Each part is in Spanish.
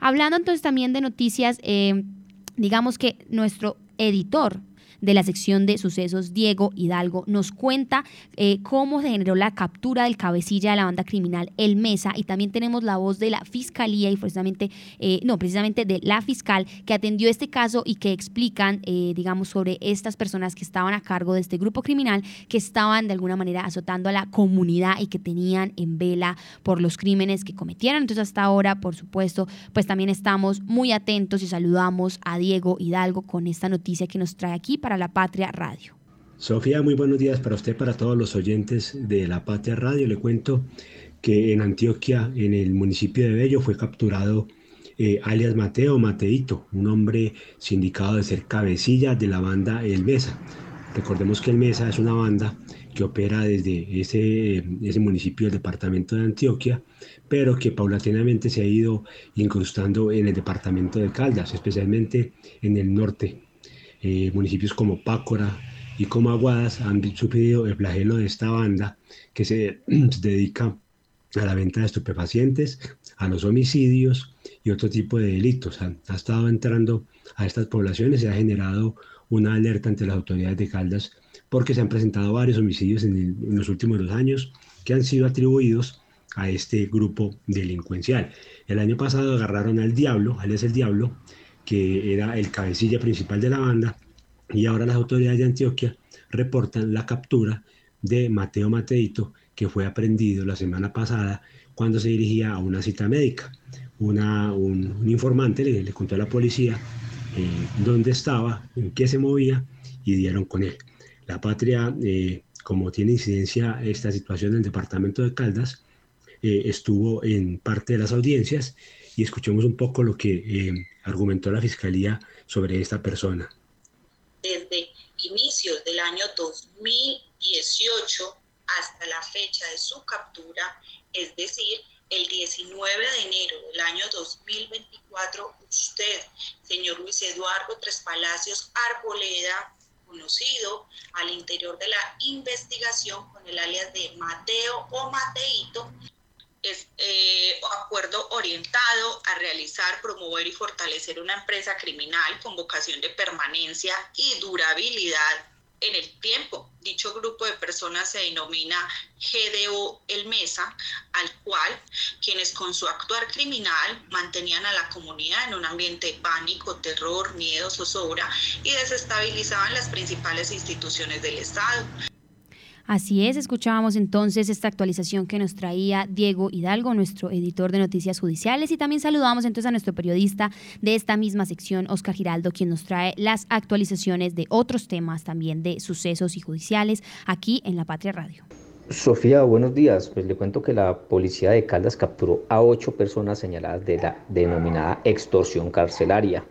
Hablando entonces también de noticias, eh, digamos que nuestro editor de la sección de sucesos, Diego Hidalgo, nos cuenta eh, cómo se generó la captura del cabecilla de la banda criminal El Mesa y también tenemos la voz de la fiscalía y precisamente, eh, no, precisamente de la fiscal que atendió este caso y que explican, eh, digamos, sobre estas personas que estaban a cargo de este grupo criminal, que estaban de alguna manera azotando a la comunidad y que tenían en vela por los crímenes que cometieron. Entonces hasta ahora, por supuesto, pues también estamos muy atentos y saludamos a Diego Hidalgo con esta noticia que nos trae aquí para para la Patria Radio. Sofía, muy buenos días para usted, para todos los oyentes de la Patria Radio. Le cuento que en Antioquia, en el municipio de Bello, fue capturado eh, alias Mateo Mateito, un hombre sindicado de ser cabecilla de la banda El Mesa. Recordemos que El Mesa es una banda que opera desde ese, ese municipio del departamento de Antioquia, pero que paulatinamente se ha ido incrustando en el departamento de Caldas, especialmente en el norte eh, municipios como Pácora y como Aguadas han sufrido el flagelo de esta banda que se, dedica a la venta de estupefacientes, a los homicidios y otro tipo de delitos. Ha, estado entrando a estas poblaciones y ha generado una alerta ante las autoridades de Caldas porque se han presentado varios homicidios en, los últimos dos años que han sido atribuidos a este grupo delincuencial. El año pasado agarraron al Diablo, alias el Diablo, que era el cabecilla principal de la banda, y ahora las autoridades de Antioquia reportan la captura de Mateo Mateito, que fue aprendido la semana pasada cuando se dirigía a una cita médica. Un, informante le, contó a la policía eh, dónde estaba, en qué se movía y dieron con él. La patria, eh, como tiene incidencia esta situación en el departamento de Caldas, eh, estuvo en parte de las audiencias y escuchemos un poco lo que eh, argumentó la Fiscalía sobre esta persona. Desde inicios del año 2018 hasta la fecha de su captura, es decir, el 19 de enero del año 2024, usted, señor Luis Eduardo Tres Palacios Arboleda, conocido al interior de la investigación con el alias de Mateo o Mateito, es eh, acuerdo orientado a realizar, promover y fortalecer una empresa criminal con vocación de permanencia y durabilidad en el tiempo. Dicho grupo de personas se denomina GDO El Mesa, al cual quienes con su actuar criminal mantenían a la comunidad en un ambiente de pánico, terror, miedo, zozobra y desestabilizaban las principales instituciones del Estado. Así es, escuchábamos entonces esta actualización que nos traía Diego Hidalgo, nuestro editor de noticias judiciales, y también saludamos entonces a nuestro periodista de esta misma sección, Oscar Giraldo, quien nos trae las actualizaciones de otros temas también de sucesos y judiciales aquí en La Patria Radio. Sofía, buenos días. Pues le cuento que la policía de Caldas capturó a ocho personas señaladas de la denominada extorsión carcelaria.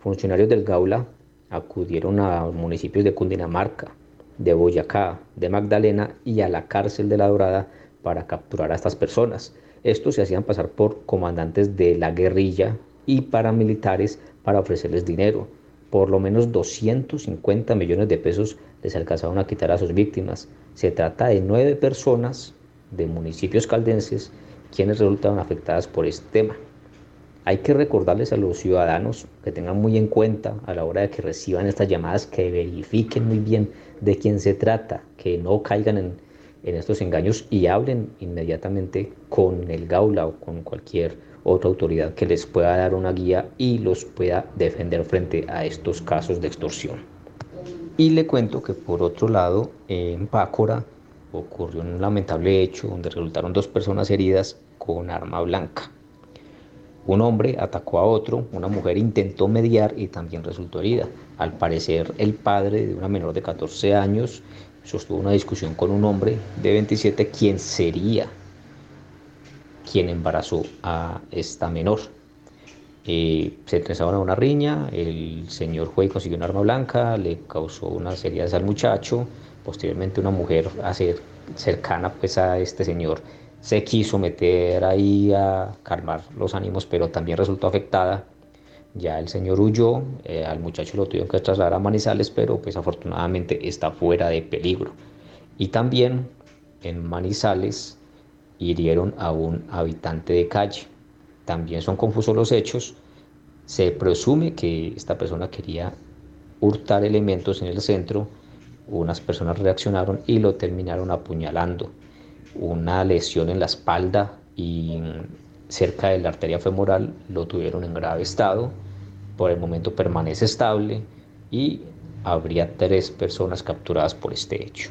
Funcionarios del Gaula acudieron a municipios de Cundinamarca, de Boyacá, de Magdalena y a la cárcel de La Dorada para capturar a estas personas. Estos se hacían pasar por comandantes de la guerrilla y paramilitares para ofrecerles dinero. Por lo menos 250 millones de pesos les alcanzaron a quitar a sus víctimas. Se trata de nueve personas de municipios caldenses quienes resultaron afectadas por este tema. Hay que recordarles a los ciudadanos que tengan muy en cuenta a la hora de que reciban estas llamadas que verifiquen muy bien de quién se trata, que no caigan en, estos engaños y hablen inmediatamente con el Gaula o con cualquier otra autoridad que les pueda dar una guía y los pueda defender frente a estos casos de extorsión. Y le cuento que por otro lado, en Pácora ocurrió un lamentable hecho donde resultaron dos personas heridas con arma blanca. Un hombre atacó a otro, una mujer intentó mediar y también resultó herida. Al parecer, el padre de una menor de 14 años sostuvo una discusión con un hombre de 27 quien sería quien embarazó a esta menor. Eh, se entrezaron a una riña, el señor juez consiguió un arma blanca, le causó unas heridas al muchacho, posteriormente una mujer cercana pues a este señor se quiso meter ahí a calmar los ánimos, pero también resultó afectada. Ya el señor huyó, eh, al muchacho lo tuvieron que trasladar a Manizales, pero pues afortunadamente está fuera de peligro. Y también en Manizales hirieron a un habitante de calle. también son confusos los hechos. Se presume que esta persona quería hurtar elementos en el centro, unas personas reaccionaron y lo terminaron apuñalando. Una lesión en la espalda y cerca de la arteria femoral lo tuvieron en grave estado. Por el momento permanece estable y habría tres personas capturadas por este hecho.